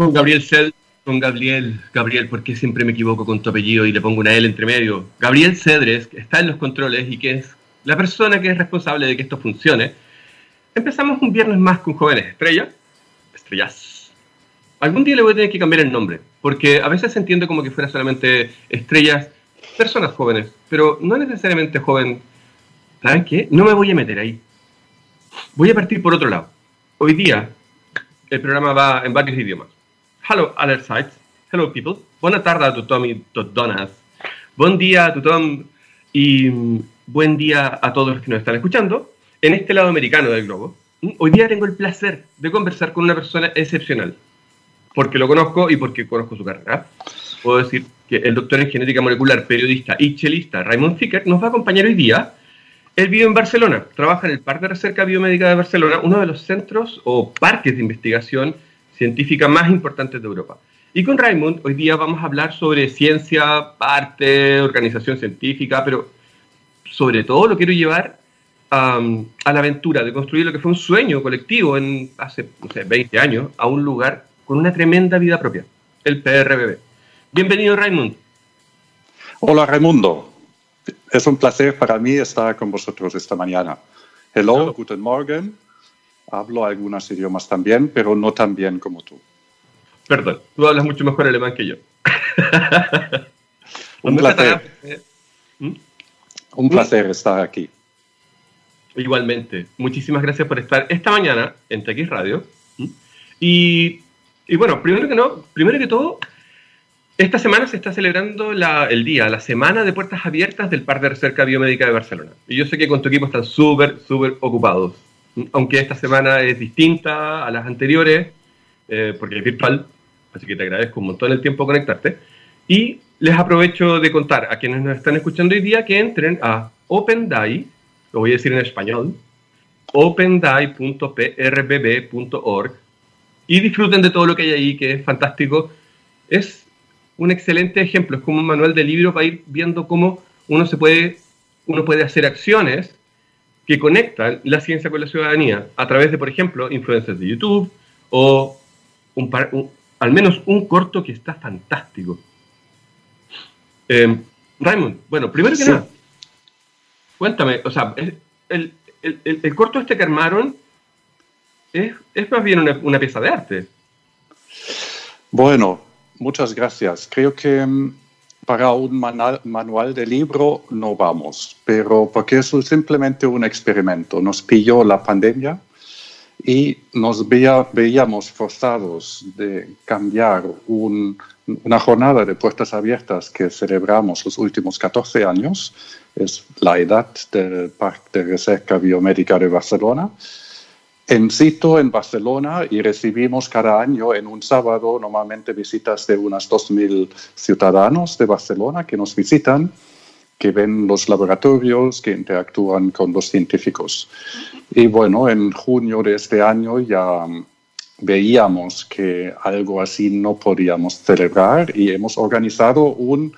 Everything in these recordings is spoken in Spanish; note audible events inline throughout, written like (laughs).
Con Gabriel Ced, con Gabriel, Gabriel, porque siempre me equivoco con tu apellido y le pongo una L entre medio. Gabriel Cedres, que está en los controles y que es la persona que es responsable de que esto funcione. Empezamos un viernes más con Jóvenes Estrellas. Estrellas. Algún día le voy a tener que cambiar el nombre, porque a veces se entiende como que fuera solamente estrellas, personas jóvenes, pero no necesariamente joven. ¿Saben qué? No me voy a meter ahí. Voy a partir por otro lado. Hoy día el programa va en varios idiomas. Hello, other sites. Hello, people. Buena tarde a tothom i. Buen día a tothom y mm, buen día a todos los que nos están escuchando. En este lado americano del globo, mm, hoy día tengo el placer de conversar con una persona excepcional. Porque lo conozco y porque conozco su carrera. Puedo decir que el doctor en genética molecular, periodista y chelista Raymond Ficker nos va a acompañar hoy día él vive en Barcelona, trabaja en el Parque de Recerca Biomédica de Barcelona, uno de los centros o parques de investigación científica más importantes de Europa. Y con Raymond hoy día vamos a hablar sobre ciencia, arte, organización científica, pero sobre todo lo quiero llevar um, a la aventura de construir lo que fue un sueño colectivo en hace no sé, 20 años a un lugar con una tremenda vida propia, el PRBB. Bienvenido Raymond. Hola Raimundo. Es un placer para mí estar con vosotros esta mañana. Hello, guten Morgen. Hablo algunos idiomas también, pero no tan bien como tú. Perdón, tú hablas mucho mejor alemán que yo. (laughs) un placer. ¿Mm? Un placer estar aquí. Igualmente. Muchísimas gracias por estar esta mañana en TX Radio. Y, y, bueno, primero que, no, primero que todo, esta semana se está celebrando el día, la semana de puertas abiertas del Parque de Recerca Biomédica de Barcelona. Y yo sé que con tu equipo están súper, súper ocupados. Aunque esta semana es distinta a las anteriores, eh, porque es virtual, así que te agradezco un montón el tiempo conectarte. Y les aprovecho de contar a quienes nos están escuchando hoy día que entren a OpenDAI, lo voy a decir en español, opendai.prbb.org y disfruten de todo lo que hay ahí, que es fantástico. Es un excelente ejemplo, es como un manual de libro para ir viendo cómo uno, se puede, uno puede hacer acciones que conectan la ciencia con la ciudadanía a través de, por ejemplo, influencias de YouTube o un, al menos un corto que está fantástico. Eh, Raymond, bueno, primero que nada, cuéntame, o sea, el, el, corto este que armaron es, es más bien una, una pieza de arte. Bueno, Muchas gracias. Creo que mm, para un manual de libro no vamos, pero porque es simplemente un experimento. Nos pilló la pandemia y nos veíamos forzados de cambiar una jornada de puertas abiertas que celebramos los últimos 14 años, es la edad del Parque de Recerca Biomédica de Barcelona, en en Barcelona y recibimos cada año en un sábado normalmente visitas de unos 2.000 ciudadanos de Barcelona que nos visitan, que ven los laboratorios, que interactúan con los científicos. Y bueno, en junio de este año ya veíamos que algo así no podíamos celebrar y hemos organizado un,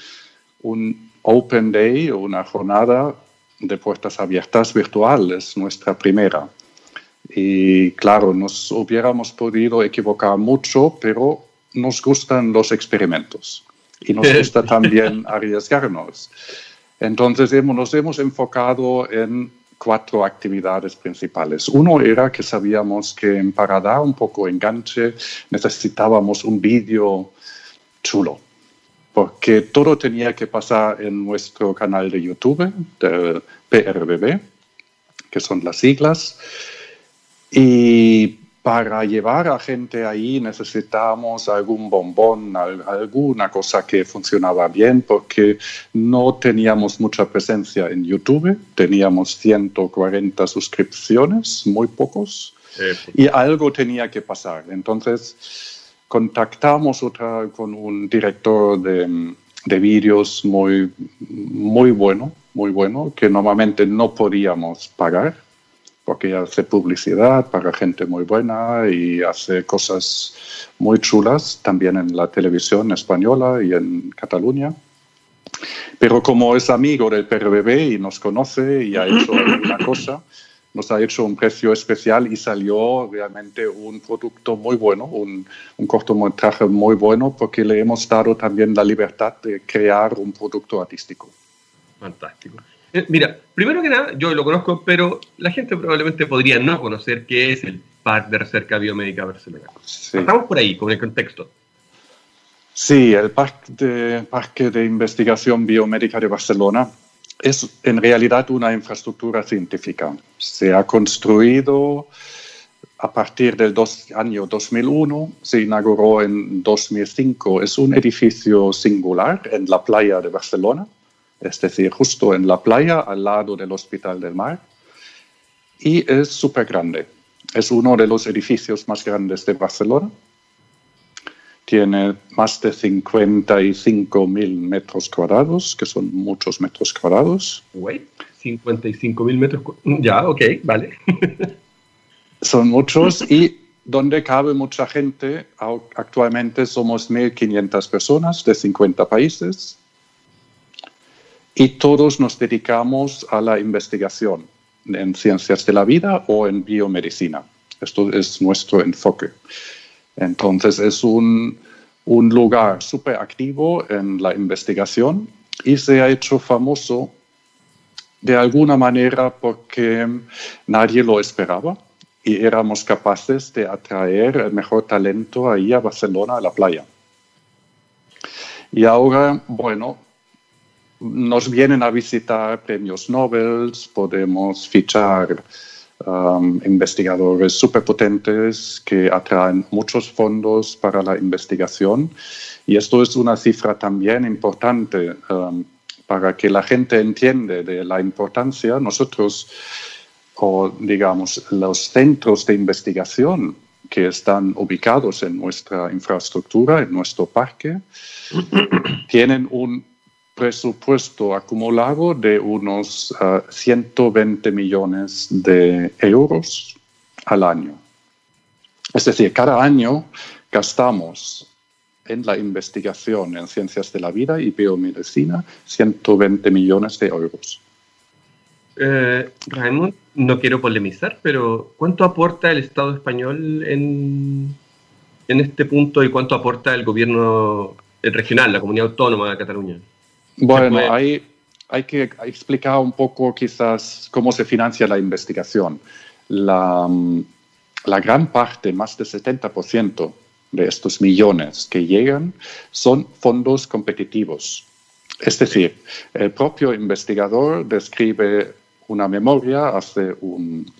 un Open Day, una jornada de puertas abiertas virtuales, nuestra primera. Y claro, nos hubiéramos podido equivocar mucho, pero nos gustan los experimentos y nos gusta también (laughs) arriesgarnos. Entonces hemos, nos hemos enfocado en cuatro actividades principales. Uno era que sabíamos que para dar un poco enganche necesitábamos un vídeo chulo, porque todo tenía que pasar en nuestro canal de YouTube, de PRBB, que son las siglas. Y para llevar a gente ahí necesitamos algún bombón, alguna cosa que funcionaba bien, porque no teníamos mucha presencia en YouTube, teníamos 140 suscripciones, muy pocos, y algo tenía que pasar. Entonces contactamos otra, con un director de, de vídeos muy, muy bueno, muy bueno, que normalmente no podíamos pagar porque hace publicidad para gente muy buena y hace cosas muy chulas también en la televisión española y en Cataluña. Pero como es amigo del PRBB y nos conoce y ha hecho (clears throat) alguna cosa, nos ha hecho un precio especial y salió realmente un producto muy bueno, un, un cortometraje muy bueno, porque le hemos dado también la libertad de crear un producto artístico. Fantástico. Eh, mira, primero que nada, yo lo conozco, pero la gente probablemente podría no conocer qué es el Parque de Recerca Biomédica Barcelona. Estamos por ahí, con el contexto. Sí, el Parque de, Parque de Investigación Biomédica de Barcelona es en realidad una infraestructura científica. Se ha construido a partir del año 2001, se inauguró en 2005. Es un edificio singular en la playa de Barcelona, es decir, justo en la playa al lado del Hospital del Mar. Y es súper grande. Es uno de los edificios más grandes de Barcelona tiene más de 55 mil metros cuadrados, que son muchos metros cuadrados. Wait, 55 mil metros Ya, ok, vale. (laughs) son muchos y donde cabe mucha gente. Actualmente somos 1.500 personas de 50 países y todos nos dedicamos a la investigación en ciencias de la vida o en biomedicina. Esto es nuestro enfoque. Entonces es un, lugar súper activo en la investigación y se ha hecho famoso de alguna manera porque nadie lo esperaba y éramos capaces de atraer el mejor talento ahí a Barcelona, a la playa. Y ahora, bueno, nos vienen a visitar premios Nobel, podemos fichar Um, investigadores superpotentes que atraen muchos fondos para la investigación. Y esto es una cifra también importante um, para que la gente entienda de la importancia. Nosotros, o digamos, los centros de investigación que están ubicados en nuestra infraestructura, en nuestro parque, (coughs) tienen un presupuesto acumulado de unos 120 ah, millones de euros al año. Es decir, cada año gastamos en la investigación en ciencias de la vida y biomedicina 120 millones de euros. Eh, Raymond, no quiero polemizar, pero ¿cuánto aporta el Estado español en, en este punto y cuánto aporta el gobierno regional, la comunidad autónoma de Cataluña? Bueno, hay, hay que explicar un poco quizás cómo se financia la investigación. La, mm, la gran parte, más del 70% de estos millones que llegan son fondos competitivos. Es decir, el propio investigador describe una memoria, hace un,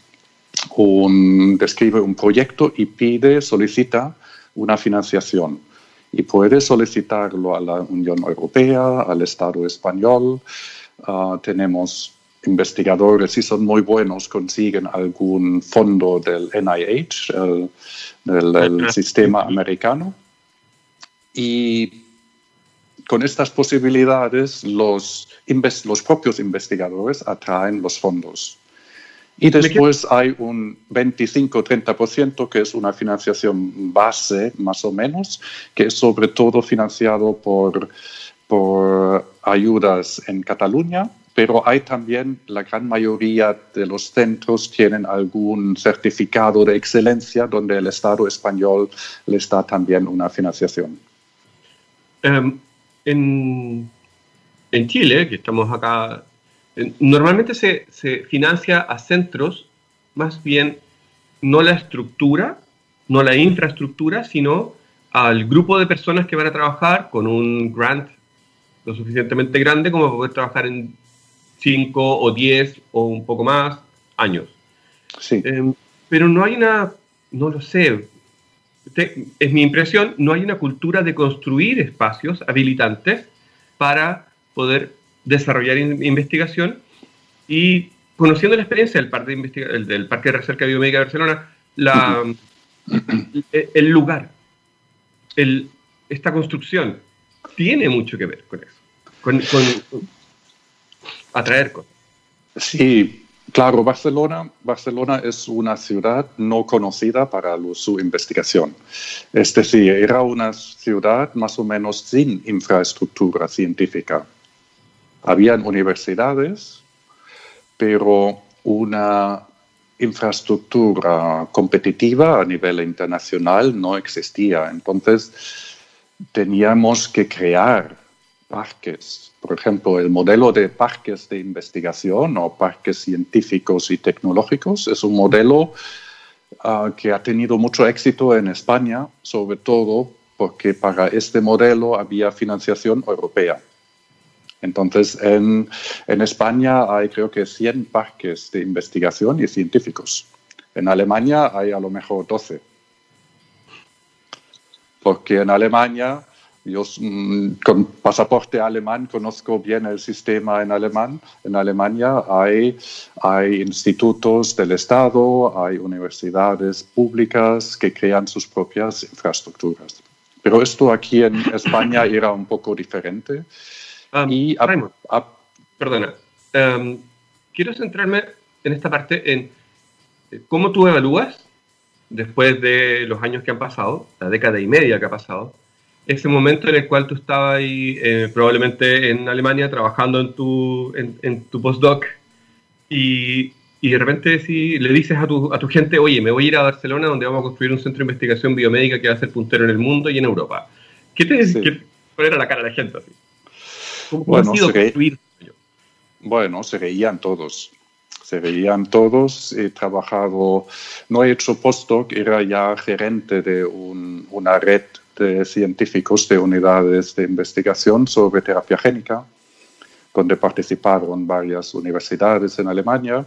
un, describe un proyecto y pide, solicita una financiación y puede solicitarlo a la Unión Europea, al Estado español. Ah, tenemos investigadores, si son muy buenos, consiguen algún fondo del NIH, el, del, sistema americano. Y con estas posibilidades, los, los propios investigadores atraen los fondos. Y después hay un 25-30% que es una financiación base, más o menos, que es sobre todo financiado por, por ayudas en Cataluña, pero hay también la gran mayoría de los centros tienen algún certificado de excelencia donde el Estado español les da también una financiación. Em, en, en Chile, que estamos acá Normalmente se, financia a centros más bien no la estructura, no la infraestructura, sino al grupo de personas que van a trabajar con un grant lo suficientemente grande como para poder trabajar en 5 o 10 o un poco más años. Sí. Em, pero no hay una, no lo sé, es mi impresión, no hay una cultura de construir espacios habilitantes para poder desarrollar investigación y conociendo la experiencia del Parque de, del Parque de Recerca Biomédica de Barcelona, la, (clears throat) el lugar, el, esta construcción, tiene mucho que ver con eso, con, con atraer cosas. Sí, claro, Barcelona, Barcelona es una ciudad no conocida para su investigación. Es decir, era una ciudad más o menos sin infraestructura científica. Habían universidades, pero una infraestructura competitiva a nivel internacional no existía. Entonces, teníamos que crear parques. Por ejemplo, el modelo de parques de investigación o parques científicos y tecnológicos es un modelo ah, que ha tenido mucho éxito en España, sobre todo porque para este modelo había financiación europea. Entonces, en, España hay creo que 100 parques de investigación y científicos. En Alemania hay a lo mejor 12. Porque en Alemania, yo mm, con pasaporte alemán conozco bien el sistema en alemán. En Alemania hay, hay institutos del Estado, hay universidades públicas que crean sus propias infraestructuras. Pero esto aquí en España era un poco diferente y perdona, quiero centrarme en esta parte en eh, cómo tú evalúas, después de los años que han pasado, la década y media que ha pasado, ese momento en el cual tú estabas ahí, eh, probablemente en Alemania, trabajando en tu, en, tu postdoc, y, y, de repente si le dices a tu, a tu gente, oye, me voy a ir a Barcelona donde vamos a construir un centro de investigación biomédica que va a ser puntero en el mundo y en Europa. ¿Qué te sí. ¿Cuál la cara de la gente así? Bueno, se bueno, se veían todos. Se veían todos. He trabajado, no he hecho postdoc, era ya gerente de una red de científicos de unidades de investigación sobre terapia génica, donde participaron varias universidades en Alemania.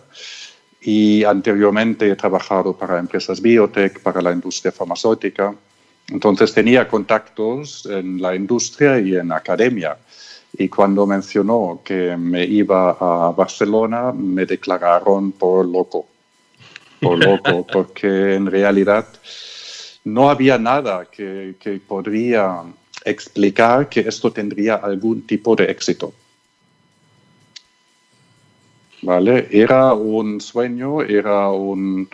Y anteriormente he trabajado para empresas biotech, para la industria farmacéutica. Entonces tenía contactos en la industria y en academia. Y cuando mencionó que me iba a Barcelona, me declararon por loco, por loco, (laughs) porque en realidad no había nada que, que podría explicar que esto tendría algún tipo de éxito. ¿Vale? Era un sueño, era un,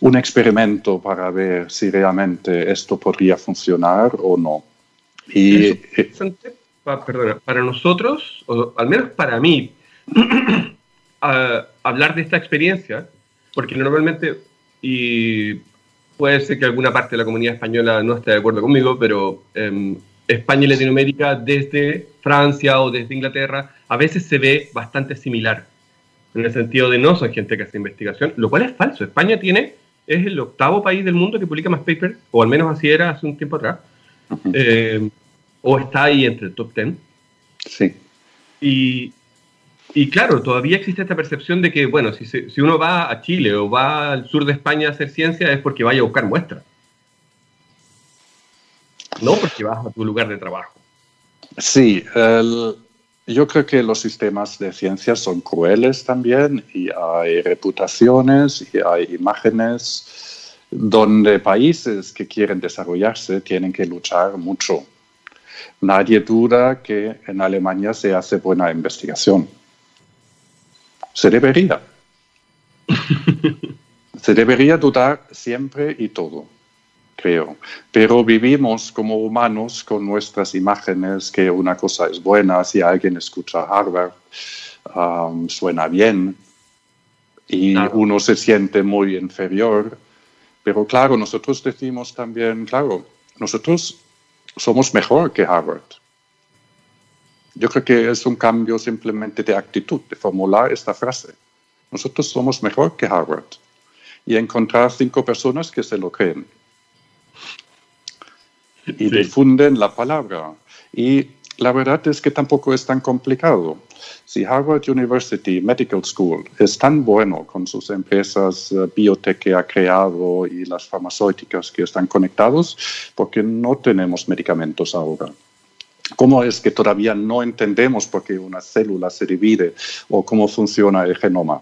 un experimento para ver si realmente esto podría funcionar o no. Y, perdona, para nosotros, o al menos para mí, (clears throat) hablar de esta experiencia, porque normalmente, y puede ser que alguna parte de la comunidad española no esté de acuerdo conmigo, pero em, España y Latinoamérica desde Francia o desde Inglaterra a veces se ve bastante similar, en el sentido de no son gente que hace investigación, lo cual es falso. España tiene, es el octavo país del mundo que publica más papers, o al menos así era hace un tiempo atrás o está ahí entre el top 10. Sí. Y, y claro, todavía existe esta percepción de que, bueno, si, si, uno va a Chile o va al sur de España a hacer ciencia es porque vaya a buscar muestras. No porque vas a tu lugar de trabajo. Sí, yo creo que los sistemas de ciencia son crueles también y hay reputaciones y hay imágenes donde países que quieren desarrollarse tienen que luchar mucho Nadie duda que en Alemania se hace buena investigación. Se debería. (laughs) se debería dudar siempre y todo, creo. Pero vivimos como humanos con nuestras imágenes que una cosa es buena, si alguien escucha Harvard, um, suena bien y uno se siente muy inferior. Pero claro, nosotros decimos también, claro, nosotros somos mejor que Harvard. Yo creo que es un cambio simplemente de actitud, de formular esta frase. Nosotros somos mejor que Harvard. Y encontrar cinco personas que se lo creen. Y difunden la palabra. Y la verdad es que tampoco es tan complicado. Si Harvard University Medical School es tan bueno con sus empresas uh, biotech que ha creado y las farmacéuticas que están conectados, porque no tenemos medicamentos ahora. ¿Cómo es que todavía no entendemos por qué una célula se divide o cómo funciona el genoma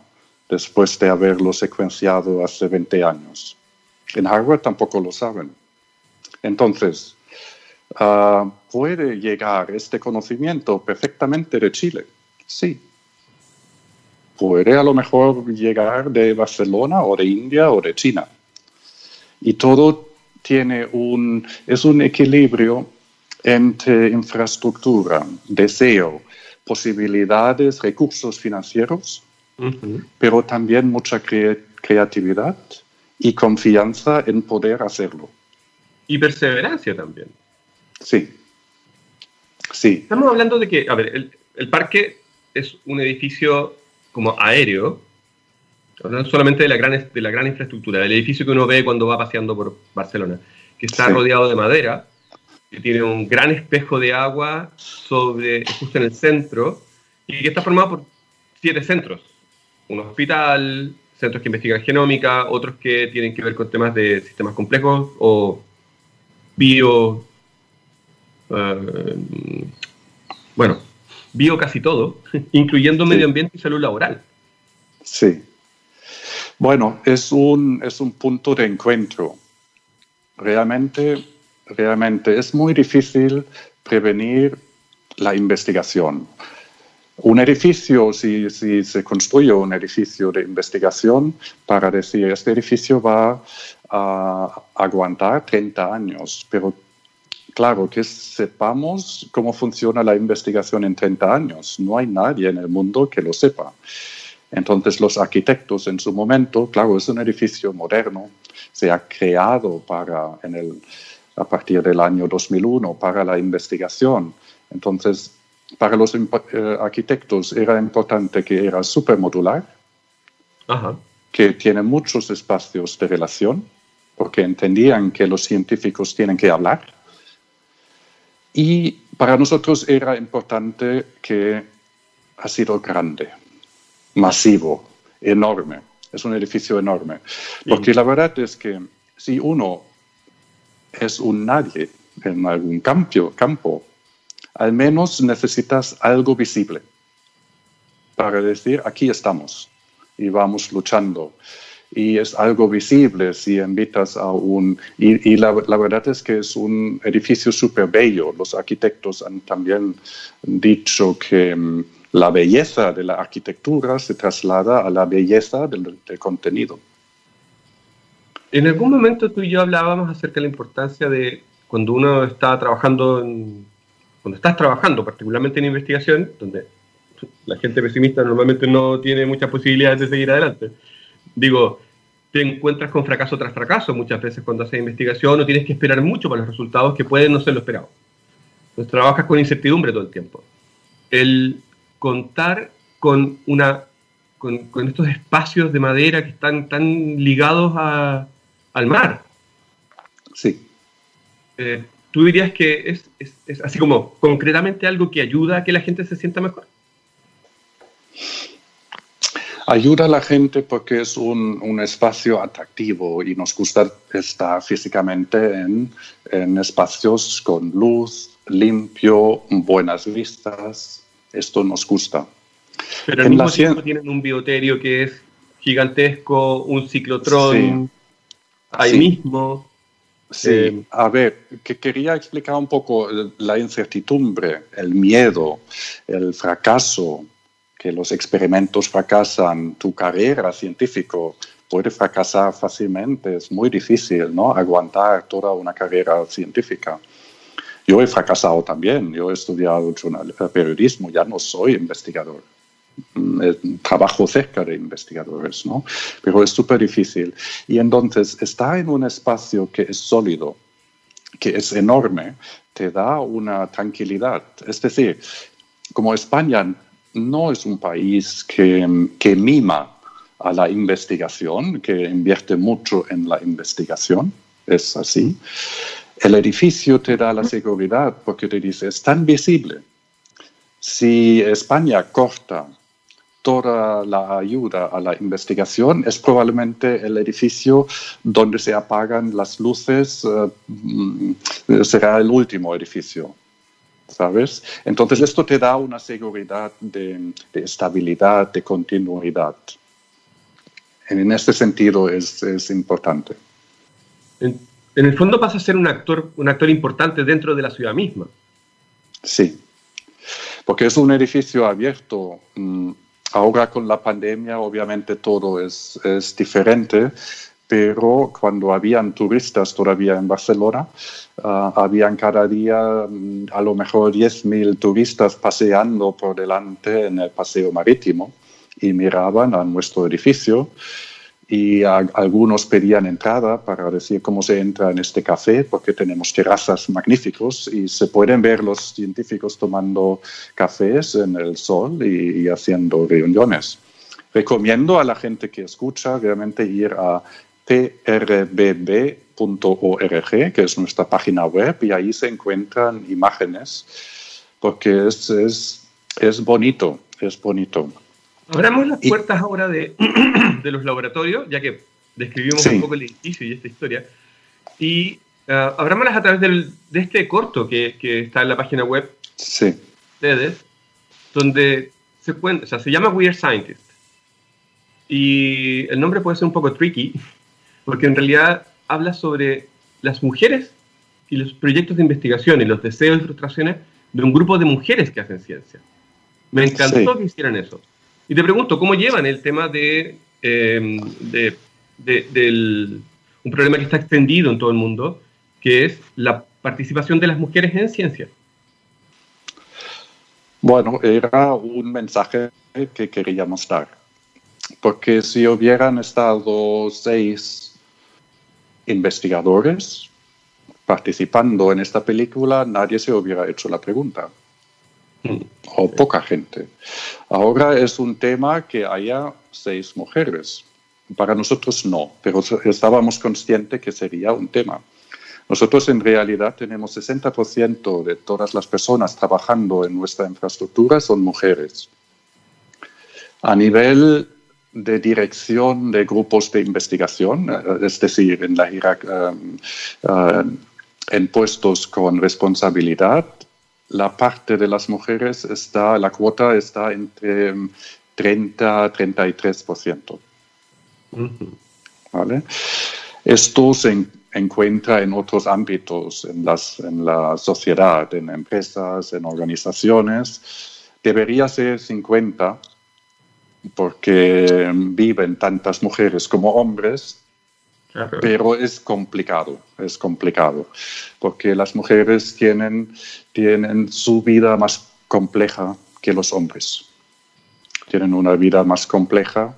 después de haberlo secuenciado hace 20 años? En Harvard tampoco lo saben. Entonces, uh, puede llegar este conocimiento perfectamente de Chile Sí. Puede a lo mejor llegar de Barcelona o de India o de China. Y todo tiene un, es un equilibrio entre infraestructura, deseo, posibilidades, recursos financieros, pero también mucha creatividad y confianza en poder hacerlo. Y perseverancia también. Sí. Sí. Estamos hablando de que, a ver, el, el parque es un edificio como aéreo, no solamente de la, gran, de la gran infraestructura, del edificio que uno ve cuando va paseando por Barcelona, que está rodeado de madera, que tiene un gran espejo de agua sobre, justo en el centro, y que está formado por siete centros. Un hospital, centros que investigan genómica, otros que tienen que ver con temas de sistemas complejos o bio... Eh, bueno, bio casi todo, (laughs) incluyendo medio ambiente y salud laboral. Sí. Bueno, es un, es un punto de encuentro. Realmente, realmente es muy difícil prevenir la investigación. Un edificio, si, si, se construye un edificio de investigación para decir, este edificio va a aguantar 30 años, pero claro, que sepamos cómo funciona la investigación en 30 años. No hay nadie en el mundo que lo sepa. Entonces los arquitectos en su momento, claro, es un edificio moderno, se ha creado para, en el, a partir del año 2001 para la investigación. Entonces, para los eh, arquitectos era importante que era supermodular, que tiene muchos espacios de relación, porque entendían que los científicos tienen que hablar. Y para nosotros era importante que ha sido grande, masivo, enorme. Es un edificio enorme. Porque la verdad es que si uno es un nadie en algún campo, campo, al menos necesitas algo visible para decir, aquí estamos y vamos luchando. Y es algo visible si invitas a un... Y, la, la, verdad es que es un edificio súper bello. Los arquitectos han también dicho que mm, la belleza de la arquitectura se traslada a la belleza del, contenido. En algún momento tú y yo hablábamos acerca de la importancia de cuando uno está trabajando, cuando estás trabajando particularmente en investigación, donde la gente pesimista normalmente no tiene muchas posibilidades de seguir adelante. Digo, te encuentras con fracaso tras fracaso muchas veces cuando haces investigación o tienes que esperar mucho para los resultados que pueden no ser lo esperado. Entonces trabajas con incertidumbre todo el tiempo. El contar con, una, con, estos espacios de madera que están tan ligados al mar. Sí. Eh, ¿Tú dirías que es, es, así como concretamente algo que ayuda a que la gente se sienta mejor? Ayuda a la gente porque es un, un espacio atractivo y nos gusta estar físicamente en, en espacios con luz, limpio, buenas vistas, esto nos gusta. Pero al mismo tiempo tienen un bioterio que es gigantesco, un ciclotrón ahí mismo. Sí, eh, a ver, que quería explicar un poco la incertidumbre, el miedo, el fracaso, que los experimentos fracasan, tu carrera científica puede fracasar fácilmente, es muy difícil, ¿no? Aguantar toda una carrera científica. Yo he fracasado también, yo he estudiado eh, periodismo, ya no soy investigador. Mm, eh, trabajo cerca de investigadores, ¿no? Pero es súper difícil. Y entonces, estar en un espacio que es sólido, que es enorme, te da una tranquilidad. Es decir, como España no es un país que, que mima a la investigación, que invierte mucho en la investigación, es así el edificio te da la seguridad porque te dice, es tan visible. Si España corta toda la ayuda a la investigación, es probablemente el edificio donde se apagan las luces, eh, mm, será el último edificio. ¿Sabes? Entonces esto te da una seguridad de, estabilidad, de continuidad. En este sentido es, es importante en el fondo pasa a ser un actor, un actor importante dentro de la ciudad misma. Sí, porque es un edificio abierto. Mm, ahora con la pandemia obviamente todo es, es diferente, pero cuando habían turistas todavía en Barcelona, uh, habían cada día mm, a lo mejor 10.000 turistas paseando por delante en el paseo marítimo y miraban a nuestro edificio y algunos pedían entrada para decir cómo se entra en este café, porque tenemos terrazas magníficos y se pueden ver los científicos tomando cafés en el sol y, haciendo reuniones. Recomiendo a la gente que escucha realmente ir a trbb.org, que es nuestra página web, y ahí se encuentran imágenes, porque es, es, es bonito, es bonito. Abramos las puertas ahora de, (clears throat) de, los laboratorios, ya que describimos un poco el edificio y esta historia. Y uh, abrámoslas a través del, de este corto que, que, está en la página web sí. de ustedes, donde se cuenta, o sea, se llama Weird Scientist. Y el nombre puede ser un poco tricky, porque en realidad habla sobre las mujeres y los proyectos de investigación y los deseos y frustraciones de un grupo de mujeres que hacen ciencia. Me encantó que hicieran eso. Y te pregunto, ¿cómo llevan el tema de, em, del, un problema que está extendido en todo el mundo, que es la participación de las mujeres en ciencia? Bueno, era un mensaje que queríamos dar, porque si hubieran estado seis investigadores participando en esta película, nadie se hubiera hecho la pregunta o poca gente. Ahora es un tema que haya seis mujeres. Para nosotros no, pero estábamos conscientes que sería un tema. Nosotros en realidad tenemos 60% de todas las personas trabajando en nuestra infraestructura son mujeres. A nivel de dirección de grupos de investigación, eh, es decir, en, la eh, en puestos con responsabilidad, la parte de las mujeres está, la cuota está entre 30 a 33%. ¿Vale? Esto se encuentra en otros ámbitos, en, las, en la sociedad, en empresas, en organizaciones. Debería ser 50 porque viven tantas mujeres como hombres pero es complicado, es complicado, porque las mujeres tienen, tienen su vida más compleja que los hombres. Tienen una vida más compleja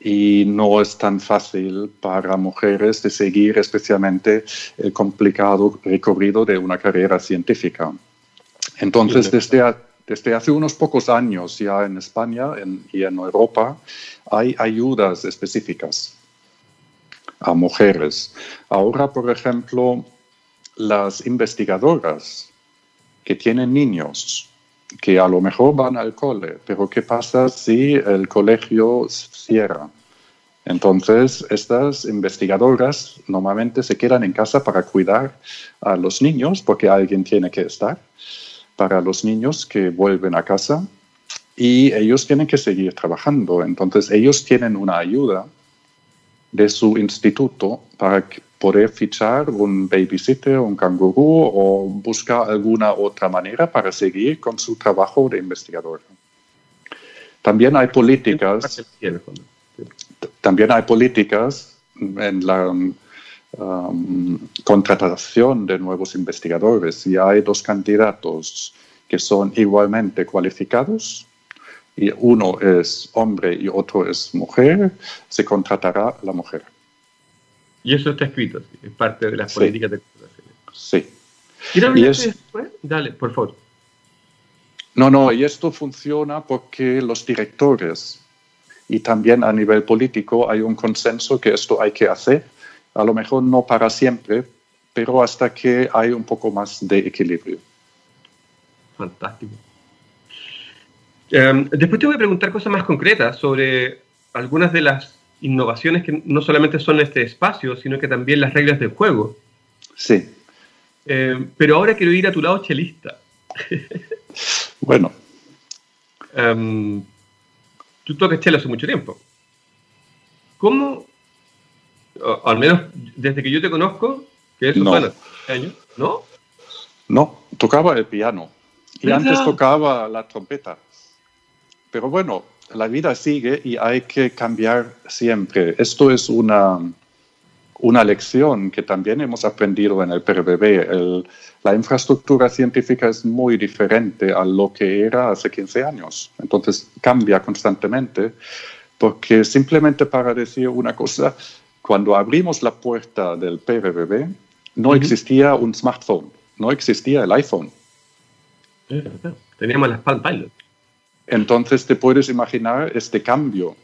y no es tan fácil para mujeres de seguir especialmente el complicado recorrido de una carrera científica. Entonces, desde, desde hace unos pocos años ya en España y en Europa hay ayudas específicas a mujeres. Ahora, por ejemplo, las investigadoras que tienen niños que a lo mejor van al cole, pero ¿qué pasa si el colegio cierra? Entonces, estas investigadoras normalmente se quedan en casa para cuidar a los niños, porque alguien tiene que estar, para los niños que vuelven a casa, y ellos tienen que seguir trabajando. Entonces, ellos tienen una ayuda de su instituto para poder fichar un babysitter, un canguro o buscar alguna otra manera para seguir con su trabajo de investigador. También hay políticas, también hay políticas en la um, contratación de nuevos investigadores. Y hay dos candidatos que son igualmente cualificados y uno es hombre y otro es mujer, se contratará la mujer. Y eso está escrito, es parte de las políticas de contratación. Sí. ¿Quieres es... después? Dale, por favor. No, no, y esto funciona porque los directores y también a nivel político hay un consenso que esto hay que hacer, a lo mejor no para siempre, pero hasta que hay un poco más de equilibrio. Fantástico. Em, después te voy a preguntar cosas más concretas sobre algunas de las innovaciones que no solamente son este espacio, sino que también las reglas del juego. Sí. Em, pero ahora quiero ir a tu lado chelista. (laughs) bueno. Um, tú tocas chelo hace mucho tiempo. ¿Cómo, al menos desde que yo te conozco, que eso no. años, ¿no? No, tocaba el piano. Y antes tocaba la trompeta. Pero bueno, la vida sigue y hay que cambiar siempre. Esto es una, una lección que también hemos aprendido en el PRBB. la infraestructura científica es muy diferente a lo que era hace 15 años. Entonces cambia constantemente. Porque simplemente para decir una cosa, cuando abrimos la puerta del PRBB, no existía un smartphone, no existía el iPhone. Teníamos las Palm Pilot. Entonces te puedes imaginar este cambio,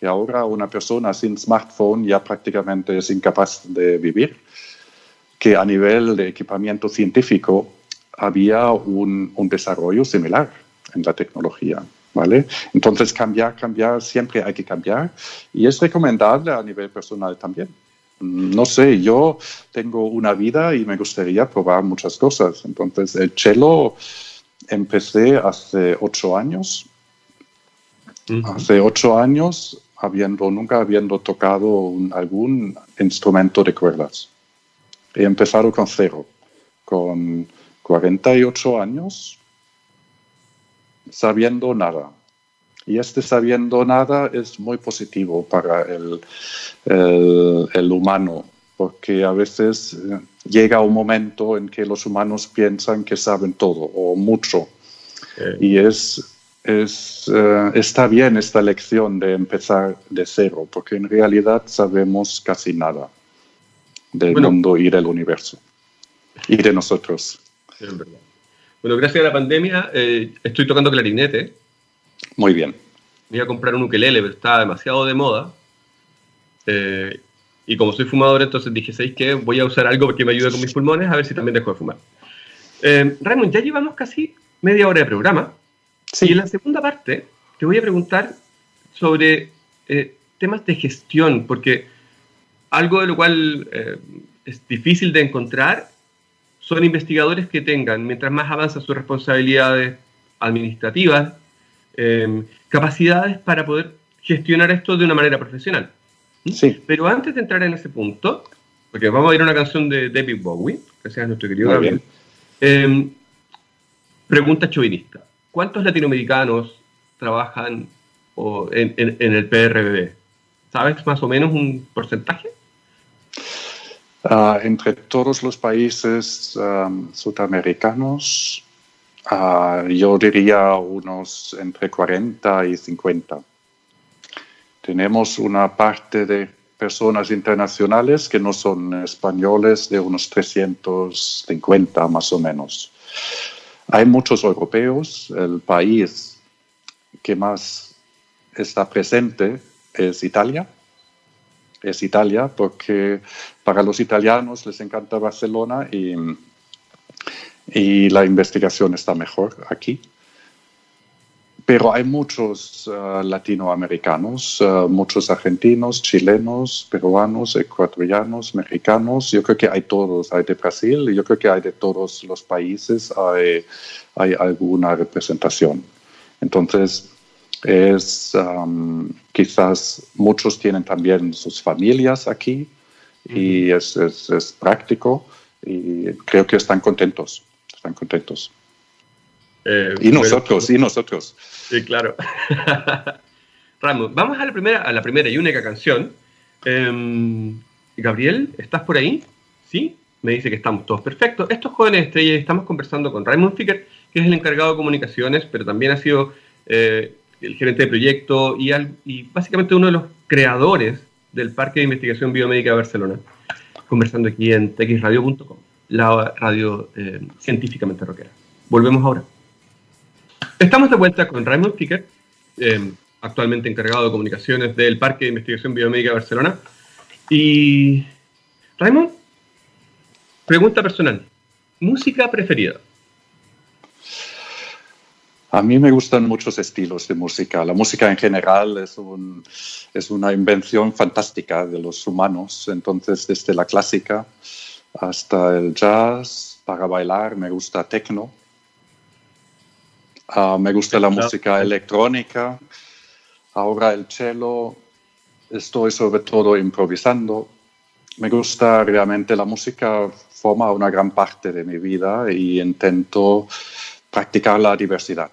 que ahora una persona sin smartphone ya prácticamente es incapaz de vivir, que a nivel de equipamiento científico había un, un desarrollo similar en la tecnología. ¿Vale? Entonces, cambiar, cambiar, siempre hay que cambiar y es recomendable a nivel personal también. No sé, yo tengo una vida y me gustaría probar muchas cosas. Entonces, el cello empecé hace ocho años. Hace ocho años, habiendo, nunca habiendo tocado algún instrumento de cuerdas. He empezado con cero, con 48 años, sabiendo nada. Y este sabiendo nada es muy positivo para el, el, humano, porque a veces eh, llega un momento en que los humanos piensan que saben todo o mucho. Y es, es, eh, está bien esta lección de empezar de cero, porque en realidad sabemos casi nada del mundo y del universo y de nosotros. Es verdad. Bueno, gracias a la pandemia eh, estoy tocando clarinete. Muy bien. Iba a comprar un ukelele, pero estaba demasiado de moda. Eh, y como soy fumador, entonces dije, ¿sabéis qué? Voy a usar algo que me ayude con mis pulmones, a ver si también dejo de fumar. Eh, Raymond, ya llevamos casi media hora de programa. Sí. Y en la segunda parte te voy a preguntar sobre temas de gestión, porque algo de lo cual es difícil de encontrar son investigadores que tengan, mientras más avanza sus responsabilidades administrativas, em, capacidades para poder gestionar esto de una manera profesional. Sí. Pero antes de entrar en ese punto, porque vamos a ir a una canción de David Bowie, que sea nuestro querido Gabriel, em, pregunta chauvinista. ¿Cuántos latinoamericanos trabajan en, en el PRBB? ¿Sabes más o menos un porcentaje? Ah, entre todos los países sudamericanos, ah, yo diría unos entre 40 y 50. Tenemos una parte de personas internacionales que no son españoles de unos 350 más o menos. Hay muchos europeos. El país que más está presente es Italia es Italia, porque para los italianos les encanta Barcelona y, y la investigación está mejor aquí. Pero hay muchos uh, latinoamericanos, uh, muchos argentinos, chilenos, peruanos, ecuatorianos, mexicanos. Yo creo que hay todos, hay de Brasil, yo creo que hay de todos los países, hay, hay alguna representación. Entonces, es um, quizás muchos tienen también sus familias aquí y es, es, práctico y creo que están contentos, están contentos. Eh, y nosotros, y nosotros. Sí, claro. (laughs) Ramos, vamos a la primera, a la primera y única canción. Em, Gabriel, ¿estás por ahí? Sí, me dice que estamos todos perfectos. Estos jóvenes estrellas, estamos conversando con Raymond Ficker, que es el encargado de comunicaciones, pero también ha sido eh, el gerente de proyecto y, básicamente uno de los creadores del Parque de Investigación Biomédica de Barcelona, conversando aquí en texradio.com, la radio eh, científicamente rockera. Volvemos ahora. Estamos de vuelta con Raymond Ficker, eh, actualmente encargado de comunicaciones del Parque de Investigación Biomédica de Barcelona. Y Raymond, pregunta personal, música preferida. A mí me gustan muchos estilos de música. La música en general es, un, es una invención fantástica de los humanos. Entonces, desde la clásica hasta el jazz, para bailar me gusta techno. Ah, me gusta la música electrónica. Ahora el cello. Estoy sobre todo improvisando. Me gusta realmente la música, forma una gran parte de mi vida y intento practicar la diversidad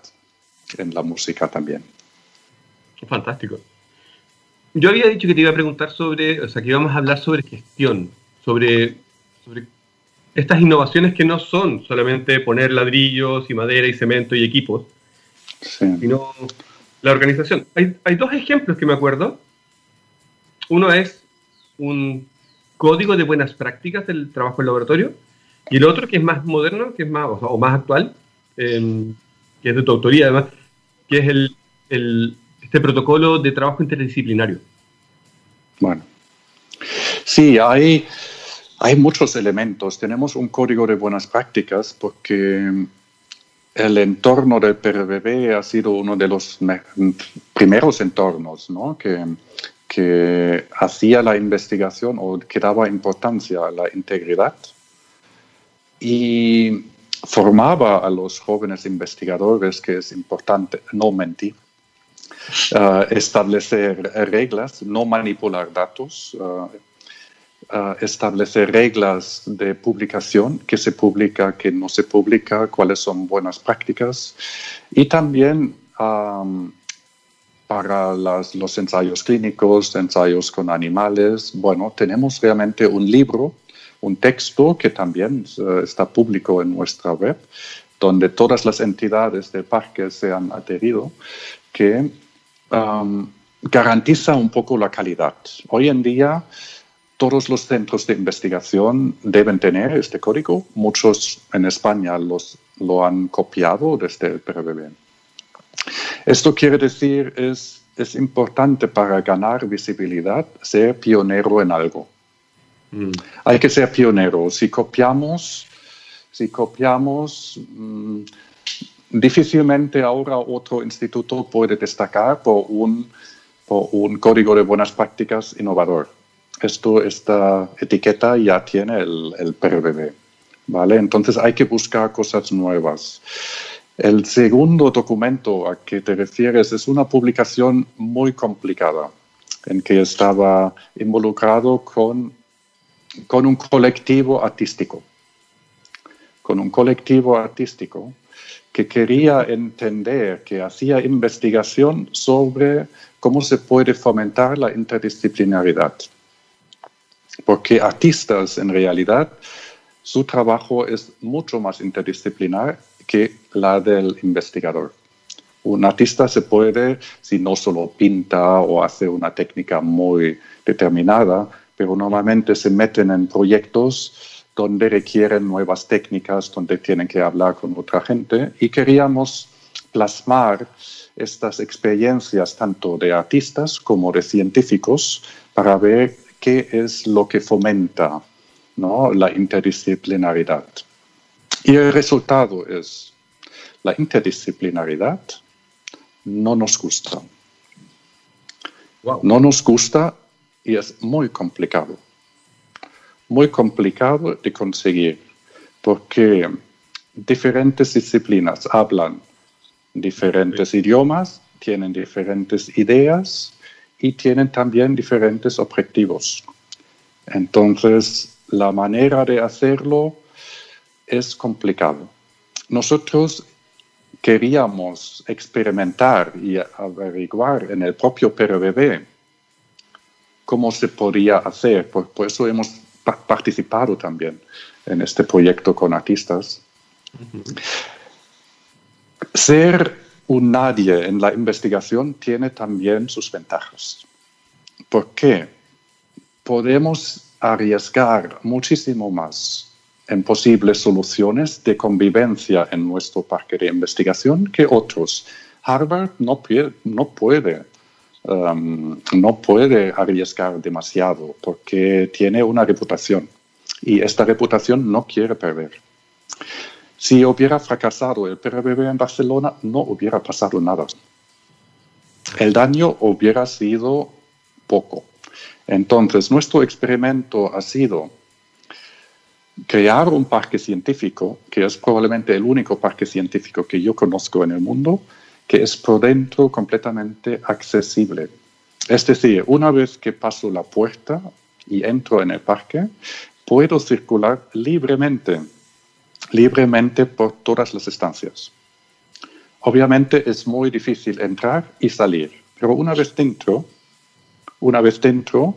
en la música también. Fantástico. Yo había dicho que te iba a preguntar sobre, o sea, que íbamos a hablar sobre gestión, sobre, sobre estas innovaciones que no son solamente poner ladrillos y madera y cemento y equipos, sino la organización. Hay, hay dos ejemplos que me acuerdo. Uno es un código de buenas prácticas del trabajo en laboratorio y el otro que es más moderno, que es más, o, más actual, em, que es de tu autoría además, que es el, el, este protocolo de trabajo interdisciplinario. Bueno, sí, hay, hay muchos elementos. Tenemos un código de buenas prácticas porque el entorno del PRBB ha sido uno de los primeros entornos ¿no? que, que hacía la investigación o que daba importancia a la integridad y formaba a los jóvenes investigadores que es importante no mentir, uh, establecer reglas, no manipular datos, uh, establecer reglas de publicación, que se publica, que no se publica, cuáles son buenas prácticas y también para los ensayos clínicos, ensayos con animales. Bueno, tenemos realmente un libro, un texto que también eh, está público en nuestra web, donde todas las entidades del parque se han adherido, que garantiza un poco la calidad. Hoy en día todos los centros de investigación deben tener este código. Muchos en España los, lo han copiado desde el PRBB. Esto quiere decir es es importante para ganar visibilidad ser pionero en algo. Mm. Hay que ser pionero. Si copiamos, si copiamos, mm, difícilmente ahora otro instituto puede destacar por un, por un código de buenas prácticas innovador esto, esta etiqueta ya tiene el, el PRBB. ¿vale? Entonces hay que buscar cosas nuevas. El segundo documento a que te refieres es una publicación muy complicada en que estaba involucrado con, con un colectivo artístico, con un colectivo artístico que quería entender, que hacía investigación sobre cómo se puede fomentar la interdisciplinaridad porque artistas en realidad su trabajo es mucho más interdisciplinar que la del investigador. Un artista se puede, si no solo pinta o hace una técnica muy determinada, pero normalmente se meten en proyectos donde requieren nuevas técnicas, donde tienen que hablar con otra gente y queríamos plasmar estas experiencias tanto de artistas como de científicos para ver qué es lo que fomenta ¿no? la interdisciplinaridad. Y el resultado es, la interdisciplinaridad no nos gusta. No nos gusta y es muy complicado. Muy complicado de conseguir porque diferentes disciplinas hablan diferentes idiomas, tienen diferentes ideas y tienen también diferentes objetivos. Entonces, la manera de hacerlo es complicado. Nosotros queríamos experimentar y averiguar en el propio PRBB cómo se podía hacer. Por, eso hemos participado también en este proyecto con artistas. Ser un nadie en la investigación tiene también sus ventajas. ¿Por qué? Podemos arriesgar muchísimo más en posibles soluciones de convivencia en nuestro parque de investigación que otros. Harvard no, no puede um, no puede arriesgar demasiado porque tiene una reputación y esta reputación no quiere perder. Si hubiera fracasado el PRBB en Barcelona, no hubiera pasado nada. El daño hubiera sido poco. Entonces, nuestro experimento ha sido crear un parque científico, que es probablemente el único parque científico que yo conozco en el mundo, que es por dentro completamente accesible. Es decir, una vez que paso la puerta y entro en el parque, puedo circular libremente libremente por todas las estancias. Obviamente es muy difícil entrar y salir, pero una vez dentro, una vez dentro,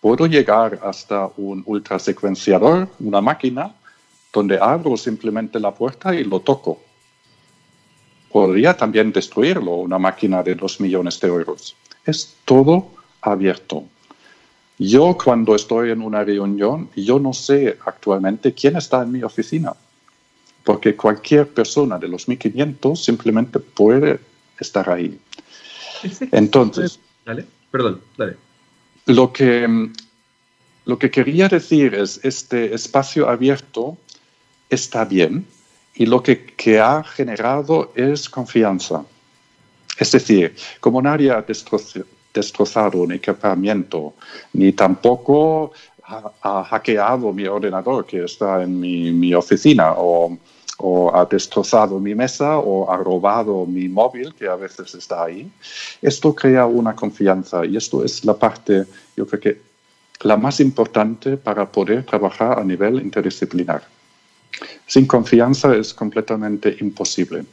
puedo llegar hasta un ultrasecuenciador, una máquina, donde abro simplemente la puerta y lo toco. Podría también destruirlo una máquina de dos millones de euros. Es todo abierto. Yo cuando estoy en una reunión, yo no sé actualmente quién está en mi oficina, porque cualquier persona de los 1500 simplemente puede estar ahí. Entonces, dale, perdón, dale. Lo que, lo que quería decir es, este espacio abierto está bien y lo que, que ha generado es confianza. Es decir, como nadie ha destrozado un equipamiento, ni tampoco ha, hackeado mi ordenador que está en mi, mi oficina, o, o, ha destrozado mi mesa, o ha robado mi móvil, que a veces está ahí. Esto crea una confianza y esto es la parte, yo creo que la más importante para poder trabajar a nivel interdisciplinar. Sin confianza es completamente imposible.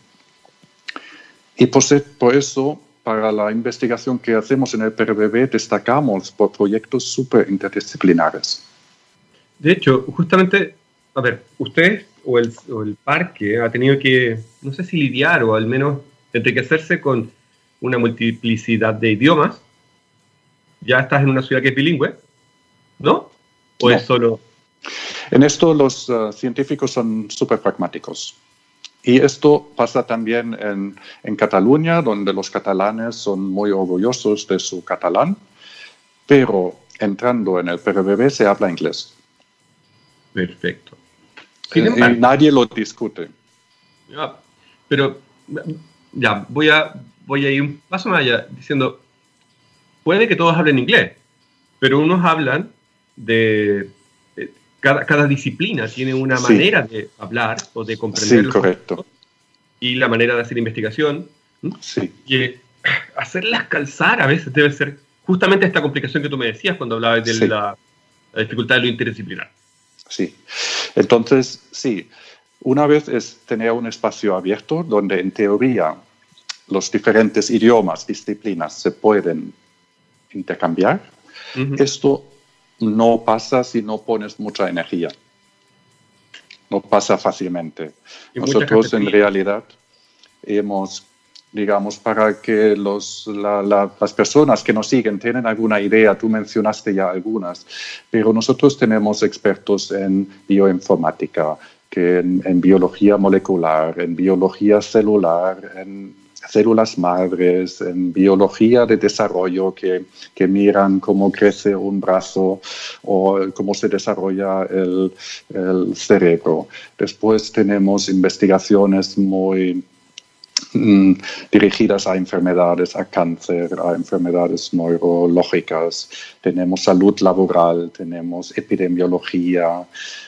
Y por eso para la investigación que hacemos en el PRBB destacamos por proyectos súper interdisciplinares. De hecho, justamente, a ver, usted o el, o el, parque ha tenido que, no sé si lidiar o al menos enriquecerse con una multiplicidad de idiomas. Ya estás en una ciudad que es bilingüe, ¿no? ¿O es solo...? En esto los uh, científicos son súper pragmáticos. Y esto pasa también en, en, Cataluña, donde los catalanes son muy orgullosos de su catalán, pero entrando en el PRBB se habla inglés. Perfecto. Eh, y nadie lo discute. Ya, pero ya, voy a, voy a ir un paso más allá diciendo, puede que todos hablen inglés, pero unos hablan de cada, disciplina tiene una manera de hablar o de comprender. Sí, correcto. Y la manera de hacer investigación. Sí. Y (clears throat) hacerlas calzar a veces debe ser justamente esta complicación que tú me decías cuando hablabas de la, dificultad de lo interdisciplinar. Sí. Entonces, sí. Una vez es tener un espacio abierto donde en teoría los diferentes idiomas, disciplinas se pueden intercambiar. Esto no pasa si no pones mucha energía. No pasa fácilmente. Nosotros en realidad hemos, digamos, para que los, las personas que nos siguen tienen alguna idea, tú mencionaste ya algunas, pero nosotros tenemos expertos en bioinformática, que en biología molecular, en biología celular, en células madres, en biología de desarrollo que, que, miran cómo crece un brazo o cómo se desarrolla el, cerebro. Después tenemos investigaciones muy mm, dirigidas a enfermedades, a cáncer, a enfermedades neurológicas. Tenemos salud laboral, tenemos epidemiología,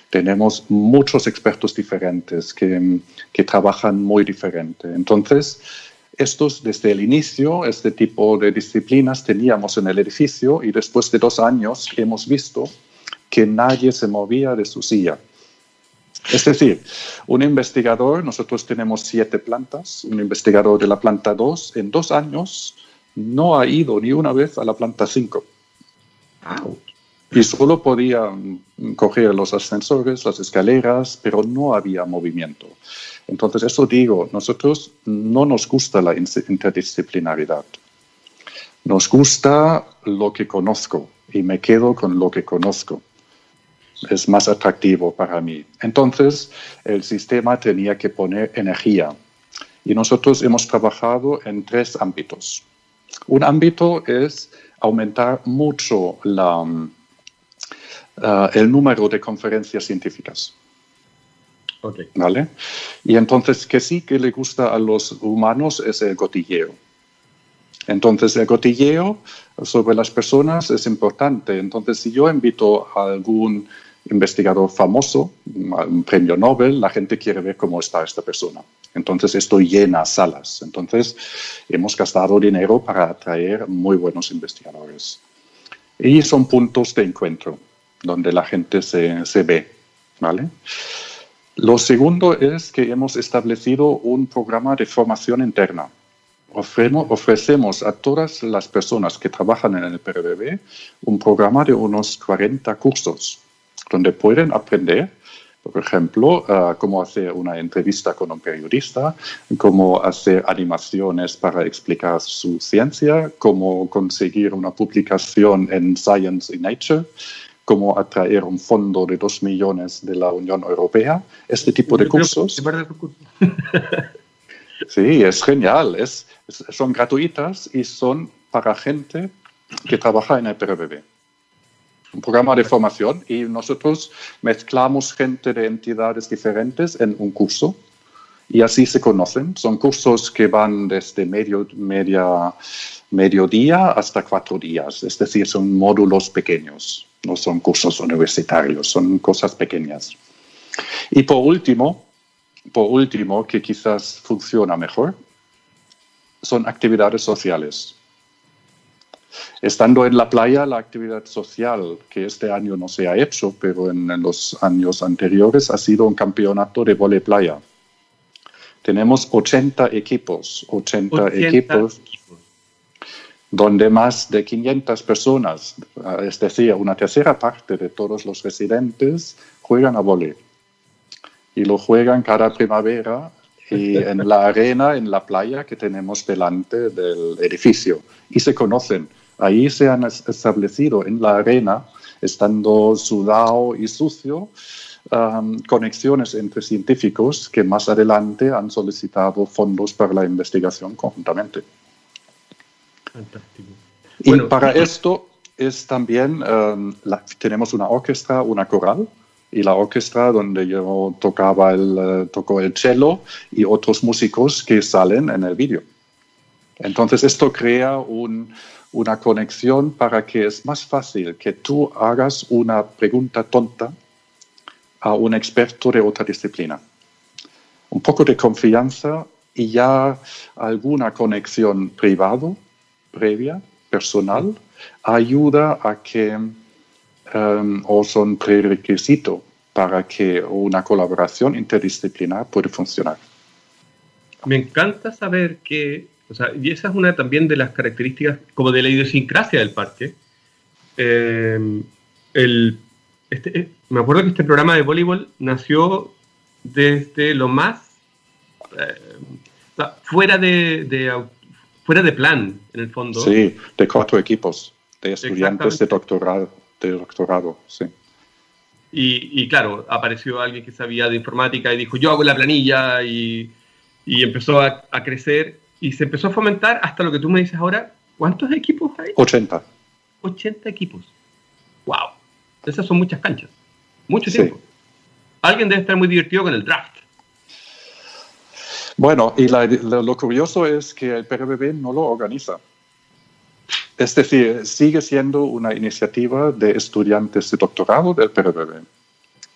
tenemos muchos expertos diferentes que, que trabajan muy diferente. Entonces, estos, desde el inicio, este tipo de disciplinas teníamos en el edificio y después de dos años hemos visto que nadie se movía de su silla. Es decir, un investigador, nosotros tenemos siete plantas, un investigador de la planta 2 en dos años no ha ido ni una vez a la planta 5. Y solo podía coger los ascensores, las escaleras, pero no había movimiento. Entonces, eso digo, nosotros no nos gusta la interdisciplinaridad. Nos gusta lo que conozco y me quedo con lo que conozco. Es más atractivo para mí. Entonces, el sistema tenía que poner energía. Y nosotros hemos trabajado en tres ámbitos. Un ámbito es aumentar mucho la, uh, el número de conferencias científicas. ¿Vale? Y entonces, que sí que le gusta a los humanos es el cotilleo. Entonces, el cotilleo sobre las personas es importante. Entonces, si yo invito a algún investigador famoso, un premio Nobel, la gente quiere ver cómo está esta persona. Entonces, esto llena salas. Entonces, hemos gastado dinero para atraer muy buenos investigadores. Y son puntos de encuentro donde la gente se, se ve. ¿Vale? Lo segundo es que hemos establecido un programa de formación interna. Ofrecemos, a todas las personas que trabajan en el PRBB un programa de unos 40 cursos donde pueden aprender Por ejemplo, cómo hacer una entrevista con un periodista, cómo hacer animaciones para explicar su ciencia, cómo conseguir una publicación en Science y Nature, cómo atraer un fondo de dos millones de la Unión Europea. Este tipo de cursos. (laughs) Sí, es genial. Es, son gratuitas y son para gente que trabaja en el PRBB un programa de formación y nosotros mezclamos gente de entidades diferentes en un curso y así se conocen. Son cursos que van desde medio, media, mediodía hasta cuatro días, es decir, son módulos pequeños, no son cursos universitarios, son cosas pequeñas. Y por último, por último, que quizás funciona mejor, son actividades sociales. Estando en la playa, la actividad social, que este año no se ha hecho, pero en, los años anteriores, ha sido un campeonato de vole playa. Tenemos 80 equipos, 80, equipos, donde más de 500 personas, es decir, una tercera parte de todos los residentes, juegan a vole. Y lo juegan cada primavera y (laughs) en la arena, en la playa que tenemos delante del edificio. Y se conocen Ahí se han establecido en la arena, estando sudado y sucio, um, conexiones entre científicos que más adelante han solicitado fondos para la investigación conjuntamente. Fantástico. Y para esto es también, um, tenemos una orquesta, una coral, y la orquesta donde yo tocaba el, uh, tocó el cello y otros músicos que salen en el vídeo. Entonces esto crea un, una conexión para que es más fácil que tú hagas una pregunta tonta a un experto de otra disciplina. Un poco de confianza y ya alguna conexión privado, previa, personal, ayuda a que, um, o son prerequisito para que una colaboración interdisciplinar pueda funcionar. Me encanta saber que y esa es una también de las características como de la idiosincrasia del parque. Eh, este, eh, me acuerdo que este programa de voleibol nació desde lo más eh, fuera de, fuera de plan, en el fondo. Sí, de cuatro equipos de estudiantes de doctorado, de doctorado, sí. Y, claro, apareció alguien que sabía de informática y dijo, yo hago la planilla y, empezó a, a, crecer y se empezó a fomentar hasta lo que tú me dices ahora. ¿Cuántos equipos hay? 80. 80 equipos. ¡Wow! Esas son muchas canchas. Mucho tiempo. Alguien debe estar muy divertido con el draft. Bueno, y lo, curioso es que el PRBB no lo organiza. Es decir, sigue siendo una iniciativa de estudiantes de doctorado del PRBB.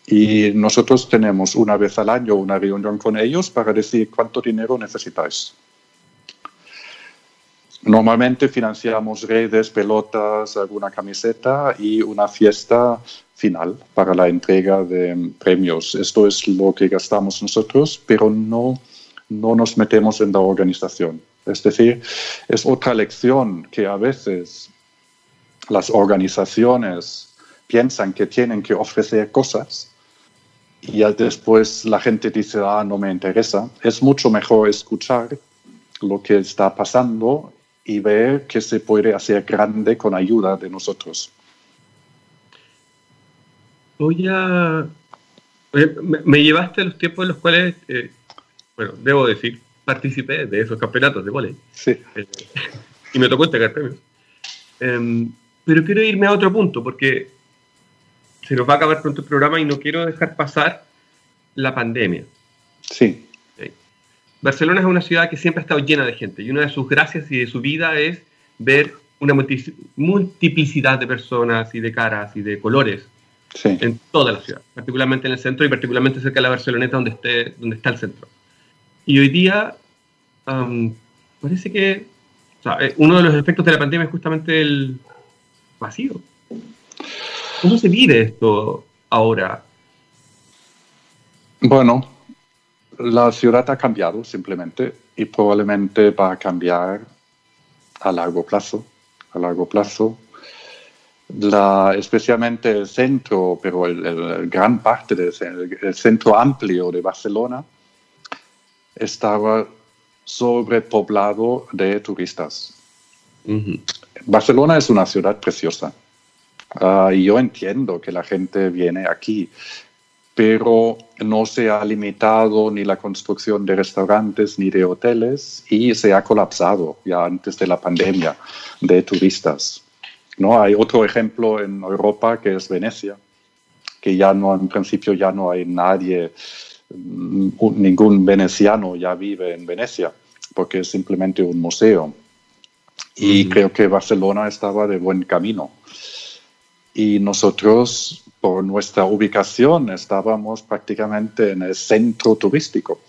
Y nosotros tenemos una vez al año una reunión con ellos para decir cuánto dinero necesitáis. Normalmente financiamos redes, pelotas, alguna camiseta y una fiesta final para la entrega de premios. Esto es lo que gastamos nosotros, pero no, no nos metemos en la organización. Es decir, es otra lección que a veces las organizaciones piensan que tienen que ofrecer cosas y después la gente dice, ah, no me interesa. Es mucho mejor escuchar lo que está pasando y ver que se puede hacer grande con ayuda de nosotros. Voy a... Me, llevaste los tiempos en los cuales, eh, bueno, debo decir, participé de esos campeonatos de volei. Sí. Eh, y me tocó entregar premios. Em, pero quiero irme a otro punto, porque se nos va a acabar pronto el programa y no quiero dejar pasar la pandemia. Sí. Barcelona es una ciudad que siempre ha estado llena de gente y una de sus gracias y de su vida es ver una multiplicidad de personas y de caras y de colores en toda la ciudad, particularmente en el centro y particularmente cerca de la Barceloneta donde, esté, donde está el centro. Y hoy día parece que eh, uno de los efectos de la pandemia es justamente el vacío. ¿Cómo se vive esto ahora? Bueno, la ciudad ha cambiado simplemente y probablemente va a cambiar a largo plazo. A largo plazo. la, especialmente el centro, pero el, gran parte del el centro amplio de Barcelona estaba sobrepoblado de turistas. Barcelona es una ciudad preciosa. Ah, y yo entiendo que la gente viene aquí, pero no se ha limitado ni la construcción de restaurantes ni de hoteles y se ha colapsado ya antes de la pandemia de turistas. ¿no? Hay otro ejemplo en Europa que es Venecia, que ya no, en principio ya no hay nadie, ningún veneciano ya vive en Venecia, porque es simplemente un museo. Y creo que Barcelona estaba de buen camino. Y nosotros, por nuestra ubicación, estábamos prácticamente en el centro turístico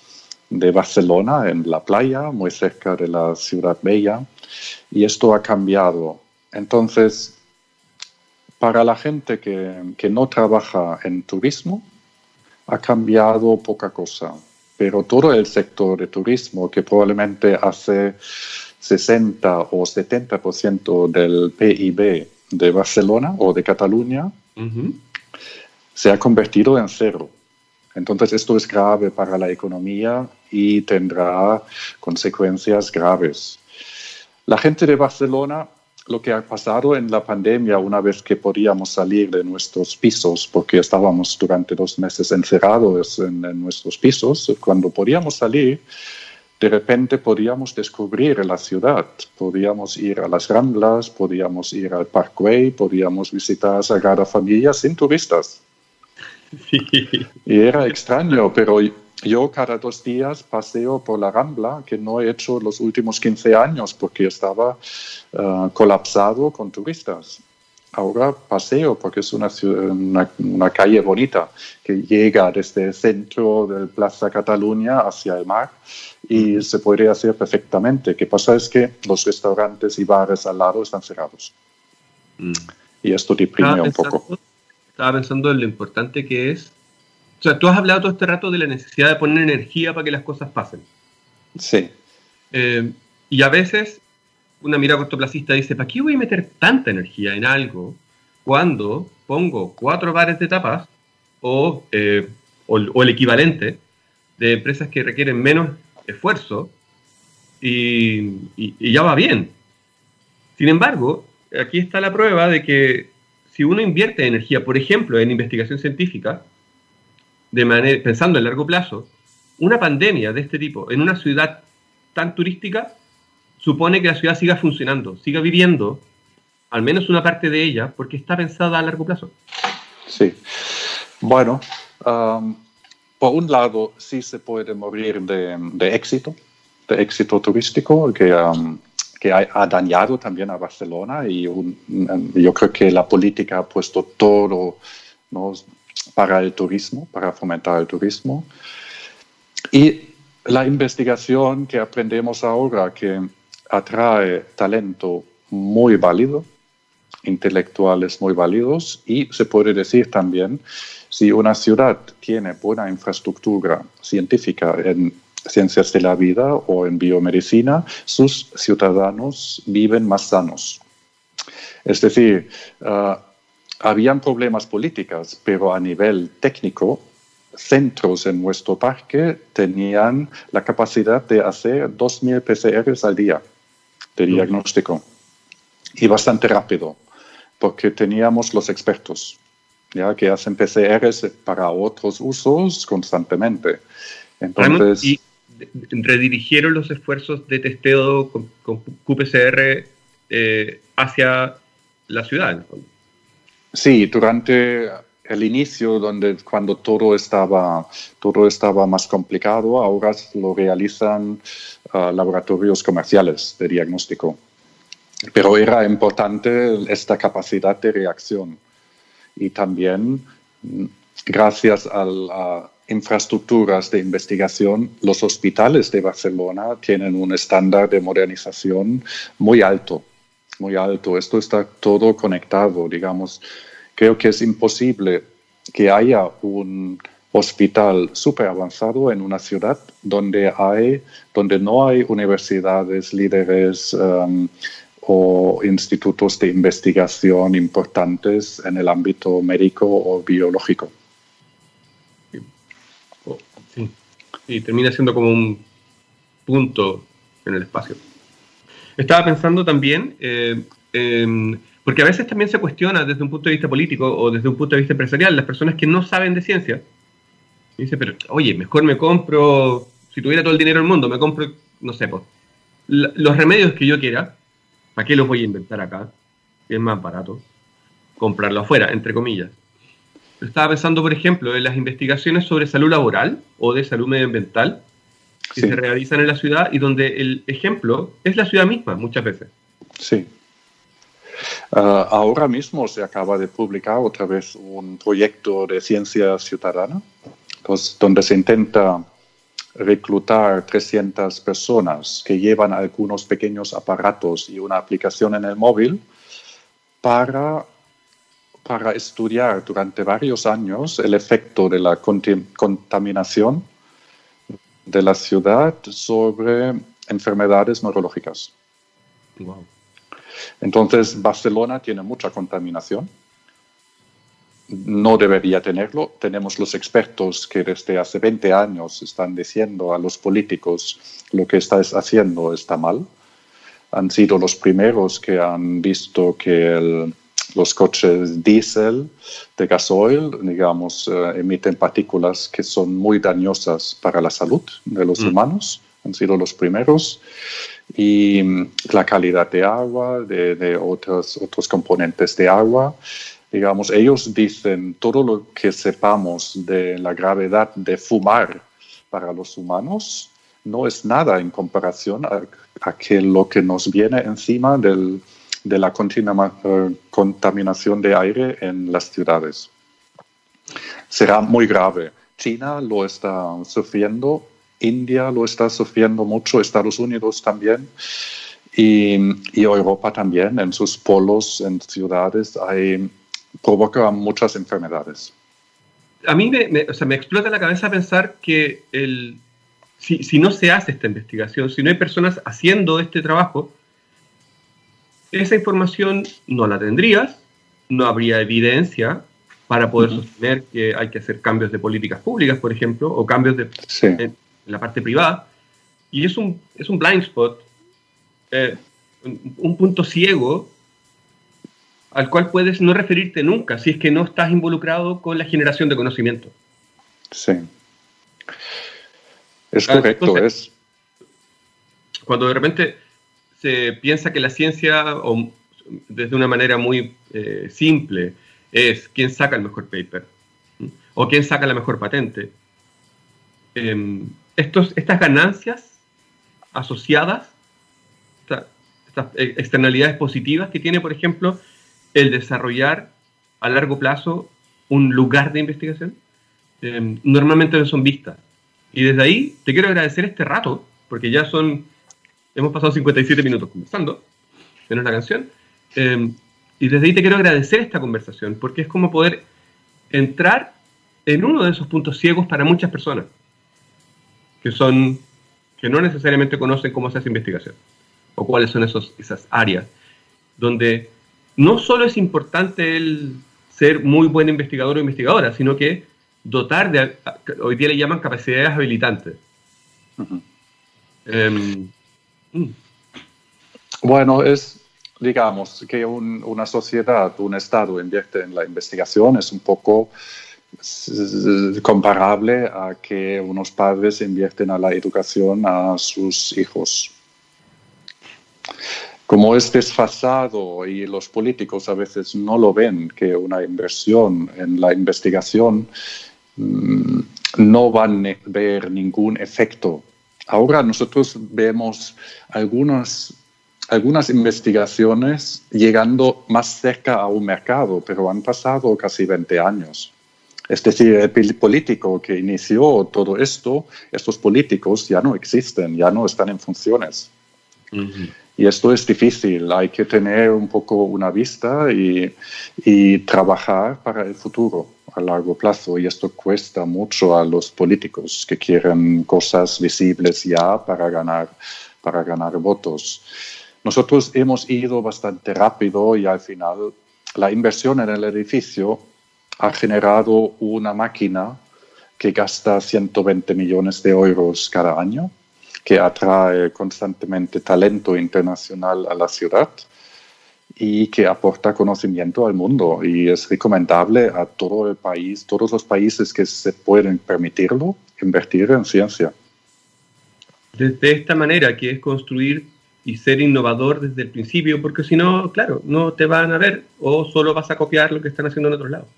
de Barcelona, en la playa, muy cerca de la ciudad bella. Y esto ha cambiado entonces, para la gente que, no trabaja en turismo, ha cambiado poca cosa, pero todo el sector de turismo, que probablemente hace 60 o 70% del PIB de Barcelona o de Cataluña, se ha convertido en cero. Entonces esto es grave para la economía y tendrá consecuencias graves. La gente de Barcelona lo que ha pasado en la pandemia una vez que podíamos salir de nuestros pisos, porque estábamos durante dos meses encerrados en, nuestros pisos, cuando podíamos salir, de repente podíamos descubrir la ciudad, podíamos ir a las Ramblas, podíamos ir al Parkway, podíamos visitar a Sagrada Familia sin turistas. (laughs) Y era extraño, pero yo cada dos días paseo por la Rambla, que no he hecho los últimos 15 años porque estaba eh, colapsado con turistas. Ahora paseo porque es una, una, calle bonita que llega desde el centro de Plaza Cataluña hacia el mar y se puede hacer perfectamente. Lo que pasa es que los restaurantes y bares al lado están cerrados. Mm. Y esto deprime un poco. Estaba pensando en lo importante que es o sea, tú has hablado todo este rato de la necesidad de poner energía para que las cosas pasen. Sí. Eh, y a veces una mirada cortoplacista dice, ¿para qué voy a meter tanta energía en algo cuando pongo cuatro bares de tapas o, eh, o, el equivalente de empresas que requieren menos esfuerzo y, y ya va bien? Sin embargo, aquí está la prueba de que si uno invierte energía, por ejemplo, en investigación científica, de manera, pensando en largo plazo, una pandemia de este tipo en una ciudad tan turística supone que la ciudad siga funcionando, siga viviendo, al menos una parte de ella, porque está pensada a largo plazo. Sí. Bueno, um, por un lado, sí se puede morir de, éxito, de éxito turístico, que, um, que ha, dañado también a Barcelona y yo creo que la política ha puesto todo, ¿no? Para el turismo, para fomentar el turismo. Y la investigación que aprendemos ahora, que atrae talento muy válido, intelectuales muy válidos, y se puede decir también, si una ciudad tiene buena infraestructura científica en ciencias de la vida o en biomedicina, sus ciudadanos viven más sanos. Es decir, ah, habían problemas políticos, pero a nivel técnico, centros en nuestro parque tenían la capacidad de hacer 2.000 PCRs al día de diagnóstico. Y bastante rápido, porque teníamos los expertos, ya que hacen PCRs para otros usos constantemente. Entonces, ¿Y redirigieron los esfuerzos de testeo con, QPCR eh, hacia la ciudad? Sí, durante el inicio, donde cuando todo estaba, todo estaba más complicado, ahora lo realizan ah, laboratorios comerciales de diagnóstico. Pero era importante esta capacidad de reacción. Y también, mm, gracias a las infraestructuras de investigación, los hospitales de Barcelona tienen un estándar de modernización muy alto muy alto. Esto está todo conectado, digamos. Creo que es imposible que haya un hospital súper avanzado en una ciudad donde, hay, donde no hay universidades líderes um, o institutos de investigación importantes en el ámbito médico o biológico. Y termina siendo como un punto en el espacio. Estaba pensando también, eh, porque a veces también se cuestiona desde un punto de vista político o desde un punto de vista empresarial, las personas que no saben de ciencia, dice, pero oye, mejor me compro, si tuviera todo el dinero del mundo, me compro, no sé, los remedios que yo quiera, ¿para qué los voy a inventar acá? Es más barato comprarlo afuera, entre comillas. Estaba pensando, por ejemplo, en las investigaciones sobre salud laboral o de salud medioambiental que se realizan en la ciudad y donde el ejemplo es la ciudad misma muchas veces. Sí. Ah, ahora mismo se acaba de publicar otra vez un proyecto de ciencia ciudadana, pues, donde se intenta reclutar 300 personas que llevan algunos pequeños aparatos y una aplicación en el móvil para, para estudiar durante varios años el efecto de la contaminación de la ciudad sobre enfermedades neurológicas. Entonces, Barcelona tiene mucha contaminación no debería tenerlo. Tenemos los expertos que desde hace 20 años están diciendo a los políticos lo que estás haciendo está mal. Han sido los primeros que han visto que los coches diésel de gasoil, digamos, eh, emiten partículas que son muy dañosas para la salud de los mm. humanos. Han sido los primeros. Y mm, la calidad de agua, de, de otros, otros componentes de agua digamos, ellos dicen todo lo que sepamos de la gravedad de fumar para los humanos no es nada en comparación a, que lo que nos viene encima del, de la eh, contaminación de aire en las ciudades. Será muy grave. China lo está sufriendo, India lo está sufriendo mucho, Estados Unidos también. Y, y, Europa también, en sus polos, en ciudades, hay provoca muchas enfermedades. A mí me, o sea, me explota la cabeza pensar que el, si, si, no se hace esta investigación, si no hay personas haciendo este trabajo, esa información no la tendrías, no habría evidencia para poder sostener que hay que hacer cambios de políticas públicas, por ejemplo, o cambios de, en, la parte privada. Y es un, es un blind spot, eh, un punto ciego al cual puedes no referirte nunca si es que no estás involucrado con la generación de conocimiento. Sí. Es correcto, es. Cuando de repente se piensa que la ciencia, o desde una manera muy eh, simple, es quién saca el mejor paper o quién saca la mejor patente. Em, estos, estas ganancias asociadas, estas externalidades positivas que tiene, por ejemplo, el desarrollar a largo plazo un lugar de investigación, em, normalmente no son vistas. Y desde ahí te quiero agradecer este rato, porque ya son, hemos pasado 57 minutos conversando en una canción, em, y desde ahí te quiero agradecer esta conversación, porque es como poder entrar en uno de esos puntos ciegos para muchas personas, que son, que no necesariamente conocen cómo se hace investigación, o cuáles son esos, esas áreas, donde no solo es importante el ser muy buen investigador o investigadora, sino que dotar de, hoy día le llaman capacidades habilitantes. Em, mm. Bueno, es, digamos, que una sociedad, un Estado invierte en la investigación, es un poco comparable a que unos padres invierten a la educación a sus hijos como es desfasado y los políticos a veces no lo ven, que una inversión en la investigación mm, no van a ver ningún efecto. Ahora nosotros vemos algunas, algunas investigaciones llegando más cerca a un mercado, pero han pasado casi 20 años. Es decir, el político que inició todo esto, estos políticos ya no existen, ya no están en funciones. Y esto es difícil, hay que tener un poco una vista y, y, trabajar para el futuro a largo plazo. Y esto cuesta mucho a los políticos que quieren cosas visibles ya para ganar, para ganar votos. Nosotros hemos ido bastante rápido y al final la inversión en el edificio ha generado una máquina que gasta 120 millones de euros cada año, que atrae constantemente talento internacional a la ciudad y que aporta conocimiento al mundo y es recomendable a todo el país, todos los países que se pueden permitirlo, invertir en ciencia. De esta manera, que es construir y ser innovador desde el principio, porque si no, claro, no te van a ver o solo vas a copiar lo que están haciendo en otro lado.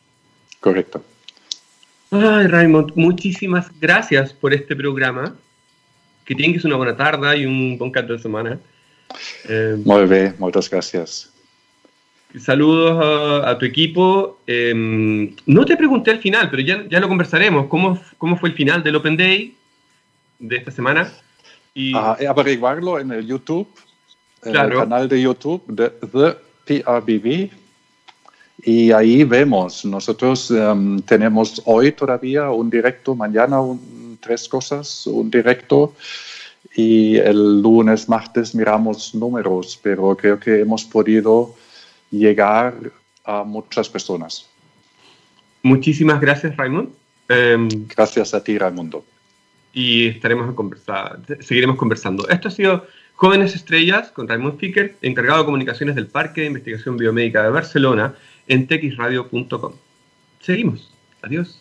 Correcto. Ay, Raymond, muchísimas gracias por este programa. Que tengas una buena tarde y un buen canto de semana. Eh, Muy bien, muchas gracias. Saludos a, tu equipo. Em, no te pregunté al final, pero ya, ya lo conversaremos. ¿Cómo, ¿Cómo fue el final del Open Day de esta semana? Y... averiguarlo en el YouTube, en el canal de YouTube de The PRBV. Y ahí vemos, nosotros em, tenemos hoy todavía un directo, mañana tres cosas, un directo y el lunes, martes miramos números, pero creo que hemos podido llegar a muchas personas. Muchísimas gracias, Raymond. Em, gracias a ti, Raimundo y estaremos conversar, seguiremos conversando. Esto ha sido Jóvenes Estrellas con Raymond Ficker, encargado de comunicaciones del Parque de Investigación Biomédica de Barcelona en texradio.com. Seguimos. Adiós.